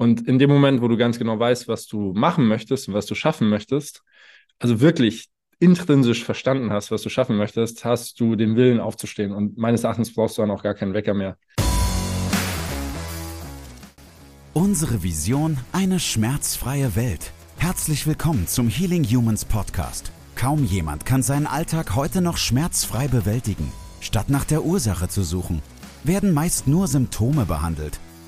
Und in dem Moment, wo du ganz genau weißt, was du machen möchtest und was du schaffen möchtest, also wirklich intrinsisch verstanden hast, was du schaffen möchtest, hast du den Willen aufzustehen. Und meines Erachtens brauchst du dann auch gar keinen Wecker mehr. Unsere Vision, eine schmerzfreie Welt. Herzlich willkommen zum Healing Humans Podcast. Kaum jemand kann seinen Alltag heute noch schmerzfrei bewältigen. Statt nach der Ursache zu suchen, werden meist nur Symptome behandelt,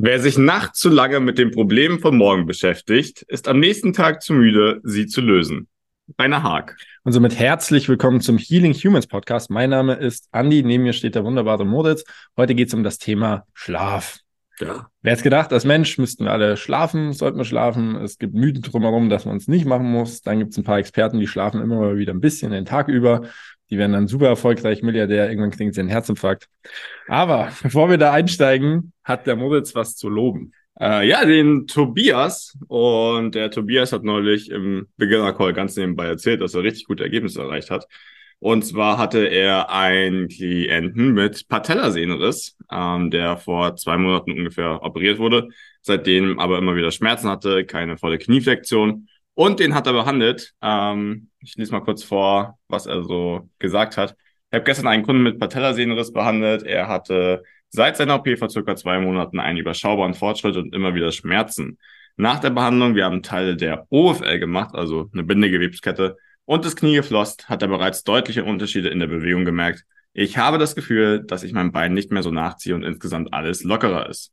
Wer sich nachts zu lange mit den Problemen von morgen beschäftigt, ist am nächsten Tag zu müde, sie zu lösen. Rainer Haag. Und somit herzlich willkommen zum Healing Humans Podcast. Mein Name ist Andi, neben mir steht der wunderbare Moritz. Heute geht es um das Thema Schlaf. Ja. Wer hätte gedacht, als Mensch müssten wir alle schlafen, sollten wir schlafen. Es gibt Mythen drumherum, dass man es nicht machen muss. Dann gibt es ein paar Experten, die schlafen immer mal wieder ein bisschen den Tag über. Die werden dann super erfolgreich Milliardär. Irgendwann kriegen sie einen Herzinfarkt. Aber bevor wir da einsteigen, hat der Moritz was zu loben. Äh, ja, den Tobias. Und der Tobias hat neulich im Beginner-Call ganz nebenbei erzählt, dass er richtig gute Ergebnisse erreicht hat. Und zwar hatte er einen Klienten mit Patellasehnenriss, ähm, der vor zwei Monaten ungefähr operiert wurde, seitdem aber immer wieder Schmerzen hatte, keine volle Knieflexion. Und den hat er behandelt. Ähm, ich lese mal kurz vor, was er so gesagt hat. Ich habe gestern einen Kunden mit Patellasehnenriss behandelt. Er hatte seit seiner OP vor circa zwei Monaten einen überschaubaren Fortschritt und immer wieder Schmerzen. Nach der Behandlung, wir haben Teile der OFL gemacht, also eine Bindegewebskette, und das Knie geflosst, hat er bereits deutliche Unterschiede in der Bewegung gemerkt. Ich habe das Gefühl, dass ich mein Bein nicht mehr so nachziehe und insgesamt alles lockerer ist.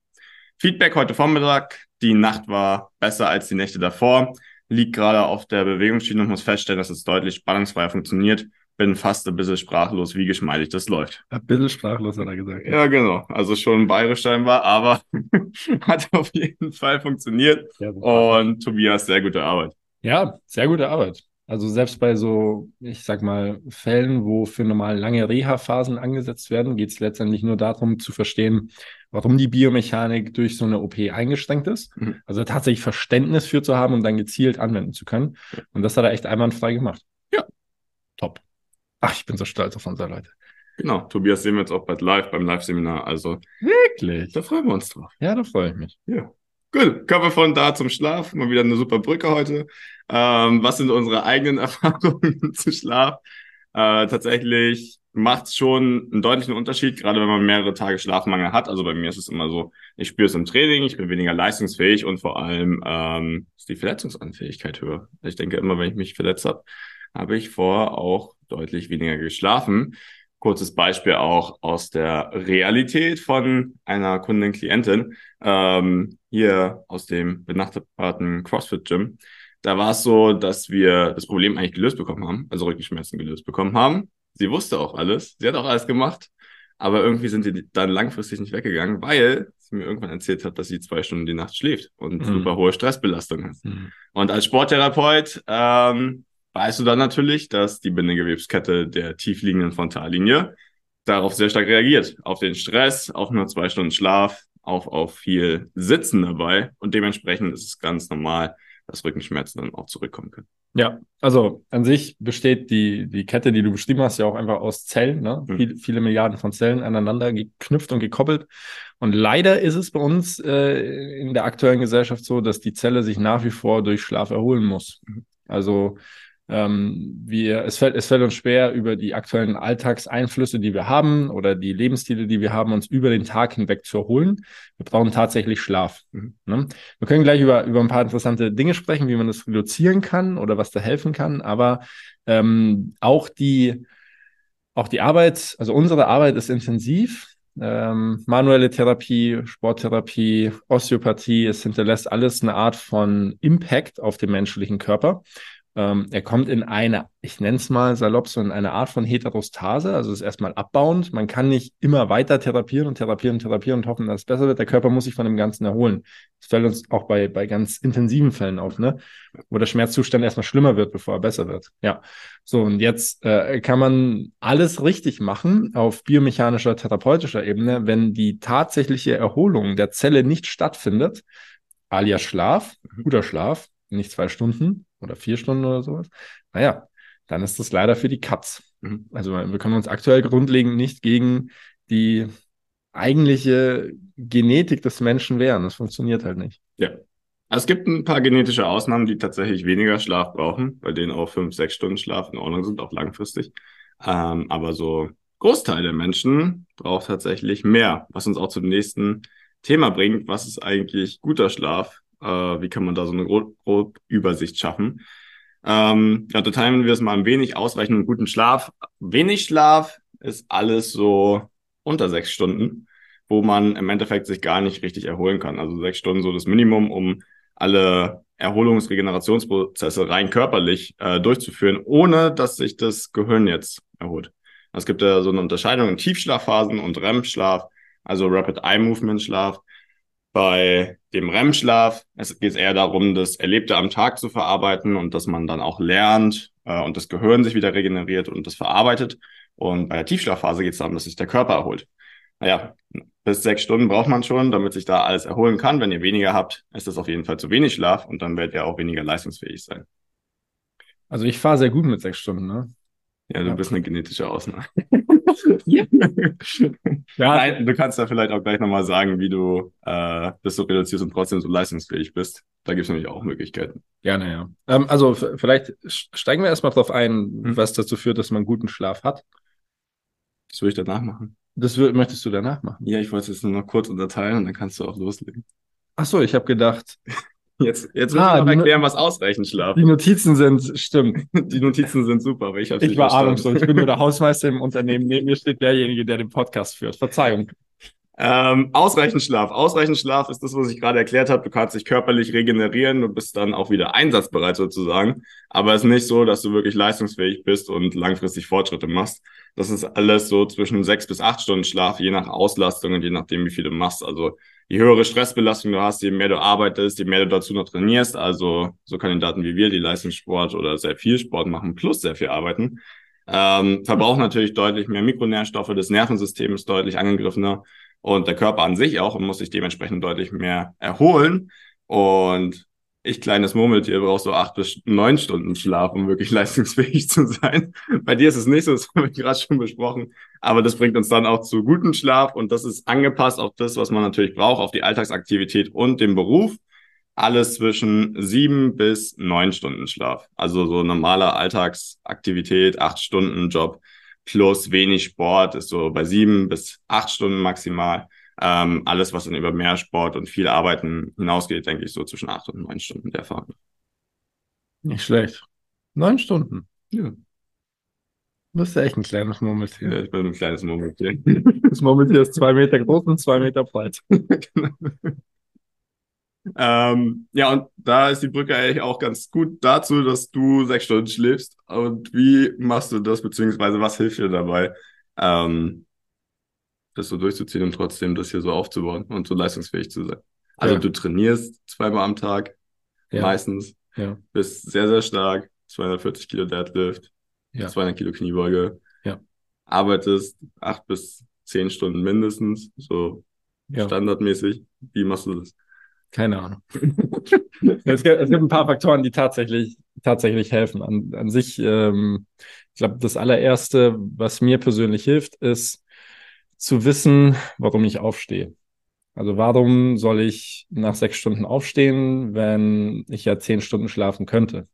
Feedback heute Vormittag. Die Nacht war besser als die Nächte davor. Liegt gerade auf der Bewegungsschiene und muss feststellen, dass es deutlich spannungsfreier funktioniert. Bin fast ein bisschen sprachlos, wie geschmeidig das läuft. Ein bisschen sprachlos, hat er gesagt. Ja, genau. Also schon bayerisch scheinbar, aber hat auf jeden Fall funktioniert. Und Tobias, sehr gute Arbeit. Ja, sehr gute Arbeit. Also selbst bei so, ich sag mal, Fällen, wo für normal lange Reha-Phasen angesetzt werden, geht es letztendlich nur darum zu verstehen, warum die Biomechanik durch so eine OP eingeschränkt ist. Mhm. Also tatsächlich Verständnis für zu haben und dann gezielt anwenden zu können. Und das hat er echt einwandfrei gemacht. Ja. Top. Ach, ich bin so stolz auf unsere Leute. Genau, Tobias sehen wir jetzt auch bald live beim Live-Seminar. Also wirklich, da freuen wir uns drauf. Ja, da freue ich mich. Ja. Gut, kommen wir von da zum Schlaf. Mal wieder eine super Brücke heute. Ähm, was sind unsere eigenen Erfahrungen zu Schlaf? Äh, tatsächlich macht es schon einen deutlichen Unterschied, gerade wenn man mehrere Tage Schlafmangel hat. Also bei mir ist es immer so, ich spüre es im Training, ich bin weniger leistungsfähig und vor allem ähm, ist die Verletzungsanfähigkeit höher. Ich denke immer, wenn ich mich verletzt habe, habe ich vorher auch deutlich weniger geschlafen. Kurzes Beispiel auch aus der Realität von einer Kundin, Klientin, ähm, hier aus dem benachbarten CrossFit Gym. Da war es so, dass wir das Problem eigentlich gelöst bekommen haben, also Rückenschmerzen gelöst bekommen haben. Sie wusste auch alles, sie hat auch alles gemacht, aber irgendwie sind die dann langfristig nicht weggegangen, weil sie mir irgendwann erzählt hat, dass sie zwei Stunden die Nacht schläft und mhm. super hohe Stressbelastung hat. Mhm. Und als Sporttherapeut ähm, weißt du dann natürlich, dass die Bindegewebskette der tiefliegenden Frontallinie darauf sehr stark reagiert. Auf den Stress, auf nur zwei Stunden Schlaf, auch auf viel Sitzen dabei. Und dementsprechend ist es ganz normal, dass Rückenschmerzen dann auch zurückkommen können. Ja, also an sich besteht die, die Kette, die du beschrieben hast, ja auch einfach aus Zellen, ne? Mhm. Viele, viele Milliarden von Zellen aneinander geknüpft und gekoppelt. Und leider ist es bei uns äh, in der aktuellen Gesellschaft so, dass die Zelle sich nach wie vor durch Schlaf erholen muss. Mhm. Also ähm, wir, es, fällt, es fällt uns schwer, über die aktuellen Alltagseinflüsse, die wir haben oder die Lebensstile, die wir haben, uns über den Tag hinweg zu erholen. Wir brauchen tatsächlich Schlaf. Mhm. Ne? Wir können gleich über, über ein paar interessante Dinge sprechen, wie man das reduzieren kann oder was da helfen kann. Aber ähm, auch die, auch die Arbeit, also unsere Arbeit ist intensiv. Ähm, manuelle Therapie, Sporttherapie, Osteopathie, es hinterlässt alles eine Art von Impact auf den menschlichen Körper. Ähm, er kommt in eine, ich nenne es mal salopp, so in eine Art von Heterostase, also ist erstmal abbauend. Man kann nicht immer weiter therapieren und therapieren und therapieren und hoffen, dass es besser wird. Der Körper muss sich von dem Ganzen erholen. Das fällt uns auch bei, bei ganz intensiven Fällen auf, ne? Wo der Schmerzzustand erstmal schlimmer wird, bevor er besser wird. Ja. So, und jetzt äh, kann man alles richtig machen auf biomechanischer, therapeutischer Ebene, wenn die tatsächliche Erholung der Zelle nicht stattfindet, alias Schlaf, guter Schlaf, nicht zwei Stunden oder vier Stunden oder sowas, naja, dann ist das leider für die Katz. Mhm. Also wir können uns aktuell grundlegend nicht gegen die eigentliche Genetik des Menschen wehren. Das funktioniert halt nicht. Ja. Also es gibt ein paar genetische Ausnahmen, die tatsächlich weniger Schlaf brauchen, bei denen auch fünf, sechs Stunden Schlaf in Ordnung sind, auch langfristig. Ähm, aber so Großteil der Menschen braucht tatsächlich mehr, was uns auch zum nächsten Thema bringt. Was ist eigentlich guter Schlaf? Äh, wie kann man da so eine grobe grob Übersicht schaffen? Ähm, ja, teilen wir es mal ein wenig ausreichend guten Schlaf. Wenig Schlaf ist alles so unter sechs Stunden, wo man im Endeffekt sich gar nicht richtig erholen kann. Also sechs Stunden so das Minimum, um alle Erholungs-, Regenerationsprozesse rein körperlich äh, durchzuführen, ohne dass sich das Gehirn jetzt erholt. Es gibt ja so eine Unterscheidung in Tiefschlafphasen und REM-Schlaf, also Rapid Eye Movement Schlaf. Bei dem REM-Schlaf es geht eher darum, das Erlebte am Tag zu verarbeiten und dass man dann auch lernt äh, und das Gehirn sich wieder regeneriert und das verarbeitet. Und bei der Tiefschlafphase geht es darum, dass sich der Körper erholt. Naja, bis sechs Stunden braucht man schon, damit sich da alles erholen kann. Wenn ihr weniger habt, ist das auf jeden Fall zu wenig Schlaf und dann werdet ihr auch weniger leistungsfähig sein. Also ich fahre sehr gut mit sechs Stunden, ne? Ja, du bist eine genetische Ausnahme. ja. Nein, du kannst da vielleicht auch gleich nochmal sagen, wie du äh, das so reduzierst und trotzdem so leistungsfähig bist. Da gibt es nämlich auch Möglichkeiten. Gerne, ja. Ähm, also vielleicht steigen wir erstmal drauf ein, hm. was dazu führt, dass man guten Schlaf hat. Das würde ich danach machen. Das möchtest du danach machen? Ja, ich wollte es nur noch kurz unterteilen und dann kannst du auch loslegen. Ach so, ich habe gedacht, Jetzt, jetzt muss ah, ich noch erklären, was Ausreichenschlaf Die Notizen sind, stimmt. Die Notizen sind super, aber ich habe Ich war ahnungslos. Ich bin nur der Hausmeister im Unternehmen. Neben mir steht derjenige, der den Podcast führt. Verzeihung. Ähm, ausreichend Schlaf. Ausreichend Schlaf ist das, was ich gerade erklärt habe. Du kannst dich körperlich regenerieren und bist dann auch wieder einsatzbereit sozusagen. Aber es ist nicht so, dass du wirklich leistungsfähig bist und langfristig Fortschritte machst. Das ist alles so zwischen sechs bis acht Stunden Schlaf, je nach Auslastung und je nachdem, wie viel du machst. Also je höhere Stressbelastung du hast, je mehr du arbeitest, je mehr du dazu noch trainierst. Also so Kandidaten wie wir, die Leistungssport oder sehr viel Sport machen, plus sehr viel arbeiten, ähm, verbrauchen natürlich deutlich mehr Mikronährstoffe, das Nervensystem ist deutlich angegriffener und der Körper an sich auch und muss sich dementsprechend deutlich mehr erholen. Und ich kleines Murmeltier brauche so acht bis neun Stunden Schlaf, um wirklich leistungsfähig zu sein. Bei dir ist es nicht so, das haben wir gerade schon besprochen. Aber das bringt uns dann auch zu gutem Schlaf und das ist angepasst auf das, was man natürlich braucht, auf die Alltagsaktivität und den Beruf. Alles zwischen sieben bis neun Stunden Schlaf. Also so normaler Alltagsaktivität, acht Stunden Job plus wenig Sport ist so bei sieben bis acht Stunden maximal. Ähm, alles, was dann über mehr Sport und viel Arbeiten hinausgeht, denke ich so zwischen acht und neun Stunden der Fahrt. Nicht schlecht. Neun Stunden. Ja. Du bist ja echt ein kleines Murmeltier. Ja, ich bin ein kleines Murmeltier. Das Murmeltier ist zwei Meter groß und zwei Meter breit. ähm, ja, und da ist die Brücke eigentlich auch ganz gut dazu, dass du sechs Stunden schläfst. Und wie machst du das, beziehungsweise was hilft dir dabei, ähm, das so durchzuziehen und trotzdem das hier so aufzubauen und so leistungsfähig zu sein. Also ja. du trainierst zweimal am Tag, ja. meistens, ja. bist sehr, sehr stark, 240 Kilo Deadlift, ja. 200 Kilo Kniebeuge, arbeitest acht bis zehn Stunden mindestens, so standardmäßig. Wie machst du das? Keine Ahnung. es, gibt, es gibt ein paar Faktoren, die tatsächlich, tatsächlich helfen. An, an sich, ähm, ich glaube, das allererste, was mir persönlich hilft, ist, zu wissen, warum ich aufstehe. Also warum soll ich nach sechs Stunden aufstehen, wenn ich ja zehn Stunden schlafen könnte?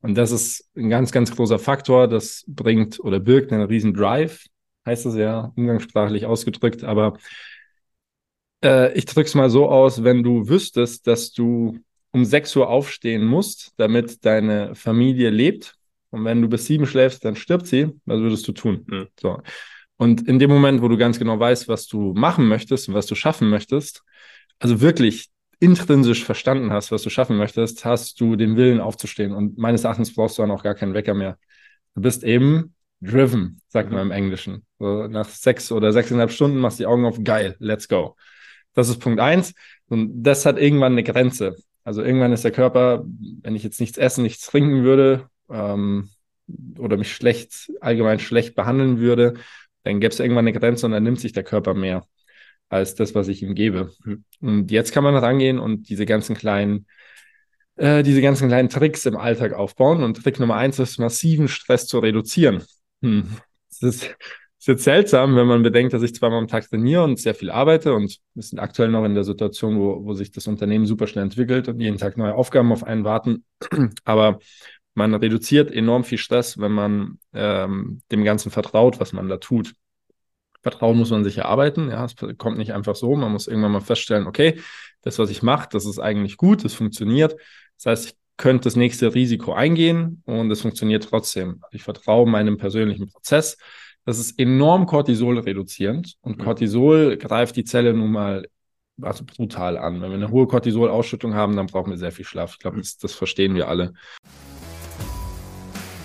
Und das ist ein ganz, ganz großer Faktor. Das bringt oder birgt einen riesen Drive, heißt es ja umgangssprachlich ausgedrückt. Aber äh, ich drücke es mal so aus, wenn du wüsstest, dass du um sechs Uhr aufstehen musst, damit deine Familie lebt. Und wenn du bis sieben schläfst, dann stirbt sie. Was würdest du tun? Mhm. So. Und in dem Moment, wo du ganz genau weißt, was du machen möchtest und was du schaffen möchtest, also wirklich intrinsisch verstanden hast, was du schaffen möchtest, hast du den Willen aufzustehen. Und meines Erachtens brauchst du dann auch gar keinen Wecker mehr. Du bist eben driven, sagt man im Englischen. So nach sechs oder sechseinhalb Stunden machst du die Augen auf, geil, let's go. Das ist Punkt eins. Und das hat irgendwann eine Grenze. Also irgendwann ist der Körper, wenn ich jetzt nichts essen, nichts trinken würde ähm, oder mich schlecht, allgemein schlecht behandeln würde, dann gäbe es irgendwann eine Grenze und dann nimmt sich der Körper mehr als das, was ich ihm gebe. Und jetzt kann man rangehen und diese ganzen kleinen, äh, diese ganzen kleinen Tricks im Alltag aufbauen. Und Trick Nummer eins ist, massiven Stress zu reduzieren. Hm. Das ist, ist jetzt seltsam, wenn man bedenkt, dass ich zweimal am Tag trainiere und sehr viel arbeite und wir sind aktuell noch in der Situation, wo, wo sich das Unternehmen super schnell entwickelt und jeden Tag neue Aufgaben auf einen warten. Aber man reduziert enorm viel Stress, wenn man ähm, dem Ganzen vertraut, was man da tut. Vertrauen muss man sich erarbeiten. Ja, es kommt nicht einfach so. Man muss irgendwann mal feststellen, okay, das, was ich mache, das ist eigentlich gut, das funktioniert. Das heißt, ich könnte das nächste Risiko eingehen und es funktioniert trotzdem. Ich vertraue meinem persönlichen Prozess. Das ist enorm Cortisol reduzierend und mhm. Cortisol greift die Zelle nun mal also brutal an. Wenn wir eine hohe Cortisol-Ausschüttung haben, dann brauchen wir sehr viel Schlaf. Ich glaube, das, das verstehen wir alle.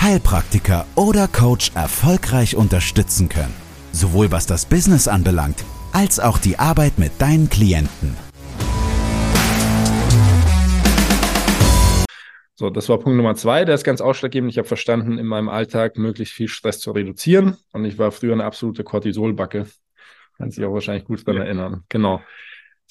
Heilpraktiker oder Coach erfolgreich unterstützen können sowohl was das Business anbelangt, als auch die Arbeit mit deinen Klienten. So, das war Punkt Nummer zwei. Der ist ganz ausschlaggebend. Ich habe verstanden, in meinem Alltag möglichst viel Stress zu reduzieren. Und ich war früher eine absolute Cortisolbacke. Kann sich auch wahrscheinlich gut daran ja. erinnern. Genau.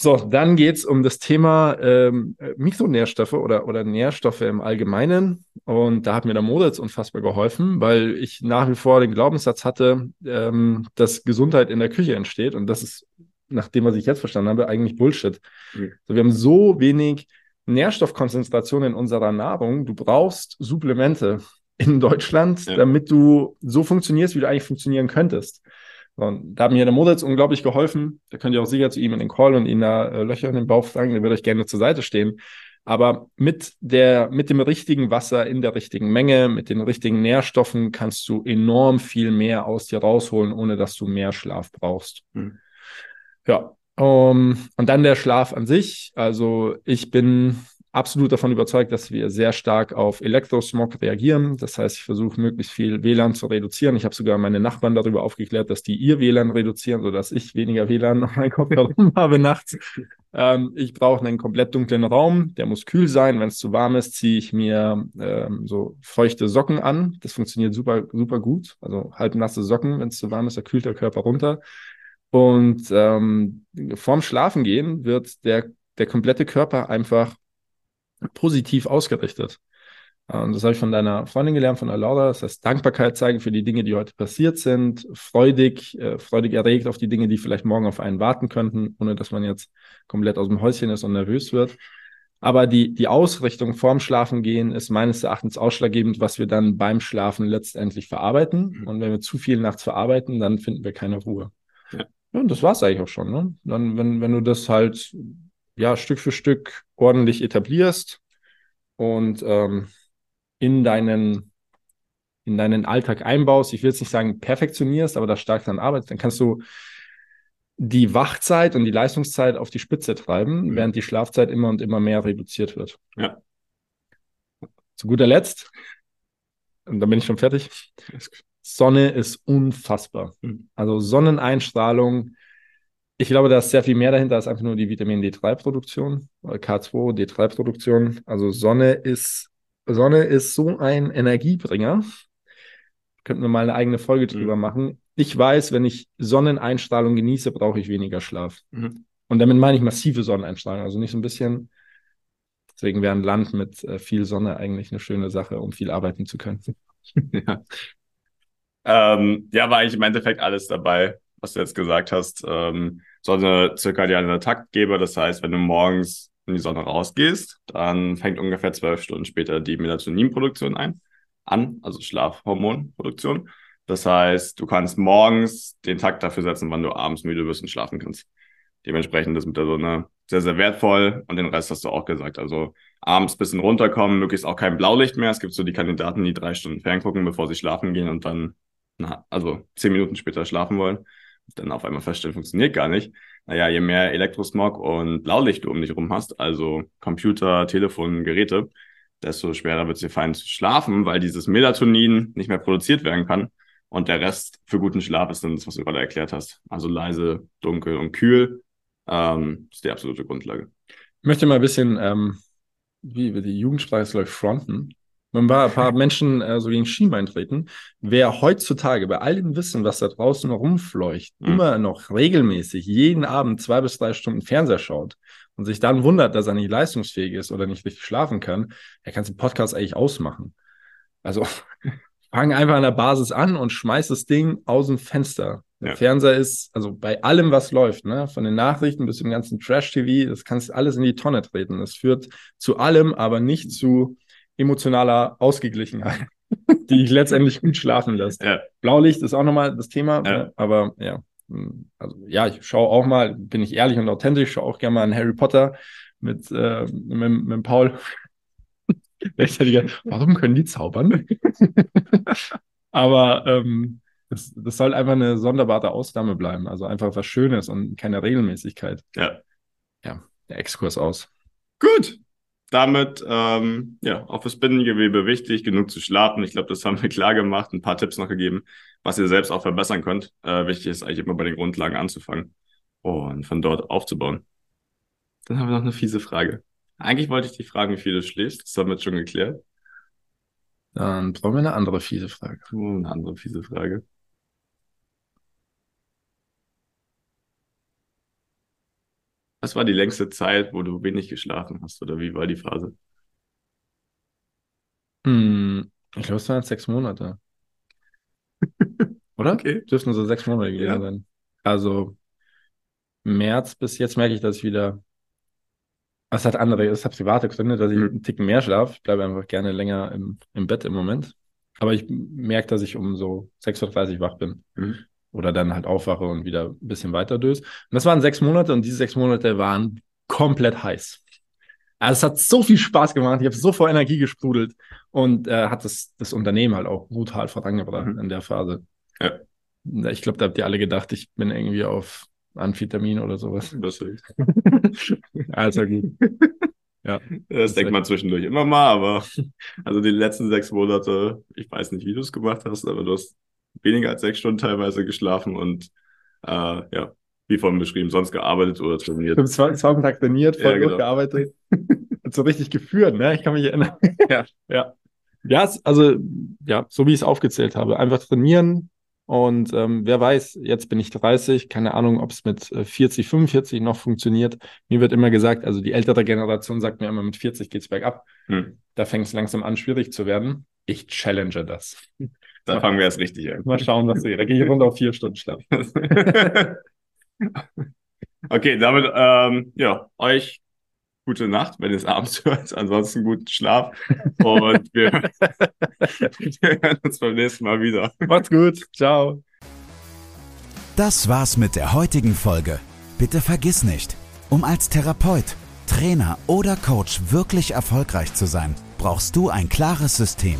So, dann geht's um das Thema ähm, Mikronährstoffe oder, oder Nährstoffe im Allgemeinen. Und da hat mir der Moritz unfassbar geholfen, weil ich nach wie vor den Glaubenssatz hatte, ähm, dass Gesundheit in der Küche entsteht. Und das ist, nach dem, was ich jetzt verstanden habe, eigentlich Bullshit. Mhm. So, wir haben so wenig Nährstoffkonzentration in unserer Nahrung. Du brauchst Supplemente in Deutschland, ja. damit du so funktionierst, wie du eigentlich funktionieren könntest. Und da hat mir der Moritz unglaublich geholfen. Da könnt ihr auch sicher zu ihm in den Call und ihn da äh, Löcher in den Bauch fragen. Der wird euch gerne zur Seite stehen. Aber mit der, mit dem richtigen Wasser in der richtigen Menge, mit den richtigen Nährstoffen kannst du enorm viel mehr aus dir rausholen, ohne dass du mehr Schlaf brauchst. Hm. Ja. Um, und dann der Schlaf an sich. Also ich bin absolut davon überzeugt, dass wir sehr stark auf Elektrosmog reagieren. Das heißt, ich versuche möglichst viel WLAN zu reduzieren. Ich habe sogar meine Nachbarn darüber aufgeklärt, dass die ihr WLAN reduzieren, sodass ich weniger WLAN auf meinem Kopf herum habe nachts. Ähm, ich brauche einen komplett dunklen Raum, der muss kühl sein. Wenn es zu warm ist, ziehe ich mir ähm, so feuchte Socken an. Das funktioniert super, super gut. Also halbnasse Socken, wenn es zu warm ist, da kühlt der Körper runter. Und ähm, vorm Schlafengehen wird der, der komplette Körper einfach positiv ausgerichtet. Und das habe ich von deiner Freundin gelernt, von der Laura. Das heißt, Dankbarkeit zeigen für die Dinge, die heute passiert sind, freudig, äh, freudig erregt auf die Dinge, die vielleicht morgen auf einen warten könnten, ohne dass man jetzt komplett aus dem Häuschen ist und nervös wird. Aber die, die Ausrichtung vorm Schlafengehen ist meines Erachtens ausschlaggebend, was wir dann beim Schlafen letztendlich verarbeiten. Mhm. Und wenn wir zu viel nachts verarbeiten, dann finden wir keine Ruhe. Ja. ja und das war's eigentlich auch schon. Ne? Dann, wenn, wenn du das halt ja, Stück für Stück ordentlich etablierst und ähm, in deinen in deinen Alltag einbaust. Ich will jetzt nicht sagen perfektionierst, aber da stark daran arbeitest, dann kannst du die Wachzeit und die Leistungszeit auf die Spitze treiben, mhm. während die Schlafzeit immer und immer mehr reduziert wird. Ja. Zu guter Letzt, und dann bin ich schon fertig. Sonne ist unfassbar. Mhm. Also Sonneneinstrahlung ich glaube, da ist sehr viel mehr dahinter als einfach nur die Vitamin D3-Produktion, K2, D3-Produktion. Also Sonne ist, Sonne ist so ein Energiebringer. Könnten wir mal eine eigene Folge mhm. drüber machen. Ich weiß, wenn ich Sonneneinstrahlung genieße, brauche ich weniger Schlaf. Mhm. Und damit meine ich massive Sonneneinstrahlung, also nicht so ein bisschen. Deswegen wäre ein Land mit äh, viel Sonne eigentlich eine schöne Sache, um viel arbeiten zu können. ja. Ähm, ja, war eigentlich im Endeffekt alles dabei, was du jetzt gesagt hast. Ähm, so eine zirkadiane Taktgeber. Das heißt, wenn du morgens in die Sonne rausgehst, dann fängt ungefähr zwölf Stunden später die Melatoninproduktion ein, an, also Schlafhormonproduktion. Das heißt, du kannst morgens den Takt dafür setzen, wann du abends müde wirst und schlafen kannst. Dementsprechend ist mit der Sonne sehr, sehr wertvoll und den Rest hast du auch gesagt. Also abends bisschen runterkommen, möglichst auch kein Blaulicht mehr. Es gibt so die Kandidaten, die drei Stunden ferngucken, bevor sie schlafen gehen und dann, na, also zehn Minuten später schlafen wollen. Dann auf einmal feststellen, funktioniert gar nicht. Naja, je mehr Elektrosmog und Blaulicht du um dich rum hast, also Computer, Telefon, Geräte, desto schwerer wird es dir fallen zu schlafen, weil dieses Melatonin nicht mehr produziert werden kann. Und der Rest für guten Schlaf ist dann das, was du gerade erklärt hast. Also leise, dunkel und kühl ähm, ist die absolute Grundlage. Ich möchte mal ein bisschen, ähm, wie wir die Jugendsprache läuft, fronten. Wenn ein paar Menschen äh, so gegen Schienbein treten, wer heutzutage bei all dem Wissen, was da draußen rumfleucht, mhm. immer noch regelmäßig jeden Abend zwei bis drei Stunden Fernseher schaut und sich dann wundert, dass er nicht leistungsfähig ist oder nicht richtig schlafen kann, er kann den Podcast eigentlich ausmachen. Also fang einfach an der Basis an und schmeiß das Ding aus dem Fenster. Der ja. Fernseher ist, also bei allem, was läuft, ne, von den Nachrichten bis zum ganzen Trash-TV, das kannst alles in die Tonne treten. Das führt zu allem, aber nicht zu emotionaler Ausgeglichenheit, die ich letztendlich gut schlafen lässt. Ja. Blaulicht ist auch nochmal das Thema, ja. Aber ja. Also ja, ich schaue auch mal, bin ich ehrlich und authentisch, schaue auch gerne mal an Harry Potter mit, äh, mit, mit Paul. Warum können die zaubern? aber ähm, das, das soll einfach eine sonderbare Ausnahme bleiben. Also einfach was Schönes und keine Regelmäßigkeit. Ja. Ja, der Exkurs aus. Gut. Damit, ähm, ja, auch fürs Bindengewebe wichtig, genug zu schlafen. Ich glaube, das haben wir klar gemacht. Ein paar Tipps noch gegeben, was ihr selbst auch verbessern könnt. Äh, wichtig ist eigentlich immer bei den Grundlagen anzufangen und von dort aufzubauen. Dann haben wir noch eine fiese Frage. Eigentlich wollte ich dich fragen, wie viel du schläfst. Das haben wir jetzt schon geklärt. Dann brauchen wir eine andere fiese Frage. Oh, eine andere fiese Frage. Was war die längste Zeit, wo du wenig geschlafen hast? Oder wie war die Phase? Hm, ich glaube, es waren sechs Monate. Oder? Okay. Dürften so sechs Monate gewesen ja. sein. Also März bis jetzt merke ich, dass ich wieder. Es hat andere, es hat private Gründe, dass ich mhm. einen Ticken mehr schlafe. Ich bleibe einfach gerne länger im, im Bett im Moment. Aber ich merke, dass ich um so 6.30 Uhr wach bin. Mhm oder dann halt aufwache und wieder ein bisschen weiter döse. Und das waren sechs Monate und diese sechs Monate waren komplett heiß. Also es hat so viel Spaß gemacht, ich habe so vor Energie gesprudelt und äh, hat das, das Unternehmen halt auch brutal vorangebracht mhm. in der Phase. Ja. Ich glaube, da habt ihr alle gedacht, ich bin irgendwie auf Amphetamin oder sowas. Das ist also gut. Ja. Das denkt man zwischendurch immer mal, aber also die letzten sechs Monate, ich weiß nicht, wie du es gemacht hast, aber du hast weniger als sechs Stunden teilweise geschlafen und äh, ja, wie vorhin beschrieben, sonst gearbeitet oder trainiert. Ich habe zwei, zwei Tag trainiert, voll ja, genau. gearbeitet. so richtig geführt, ne? Ich kann mich erinnern. ja, ja. Ja, also, ja, so wie ich es aufgezählt habe. Einfach trainieren, und ähm, wer weiß, jetzt bin ich 30, keine Ahnung, ob es mit 40, äh, 45 noch funktioniert. Mir wird immer gesagt, also die ältere Generation sagt mir immer, mit 40 geht's bergab. Hm. Da fängt es langsam an, schwierig zu werden. Ich challenge das. Da fangen wir erst richtig an. Mal schauen, was wir. Da gehe ich runter auf vier Stunden Schlaf. okay, damit, ähm, ja, euch gute Nacht, wenn ihr es abends hört. Ansonsten guten Schlaf. Und wir, wir hören uns beim nächsten Mal wieder. Macht's gut. Ciao. Das war's mit der heutigen Folge. Bitte vergiss nicht, um als Therapeut, Trainer oder Coach wirklich erfolgreich zu sein, brauchst du ein klares System.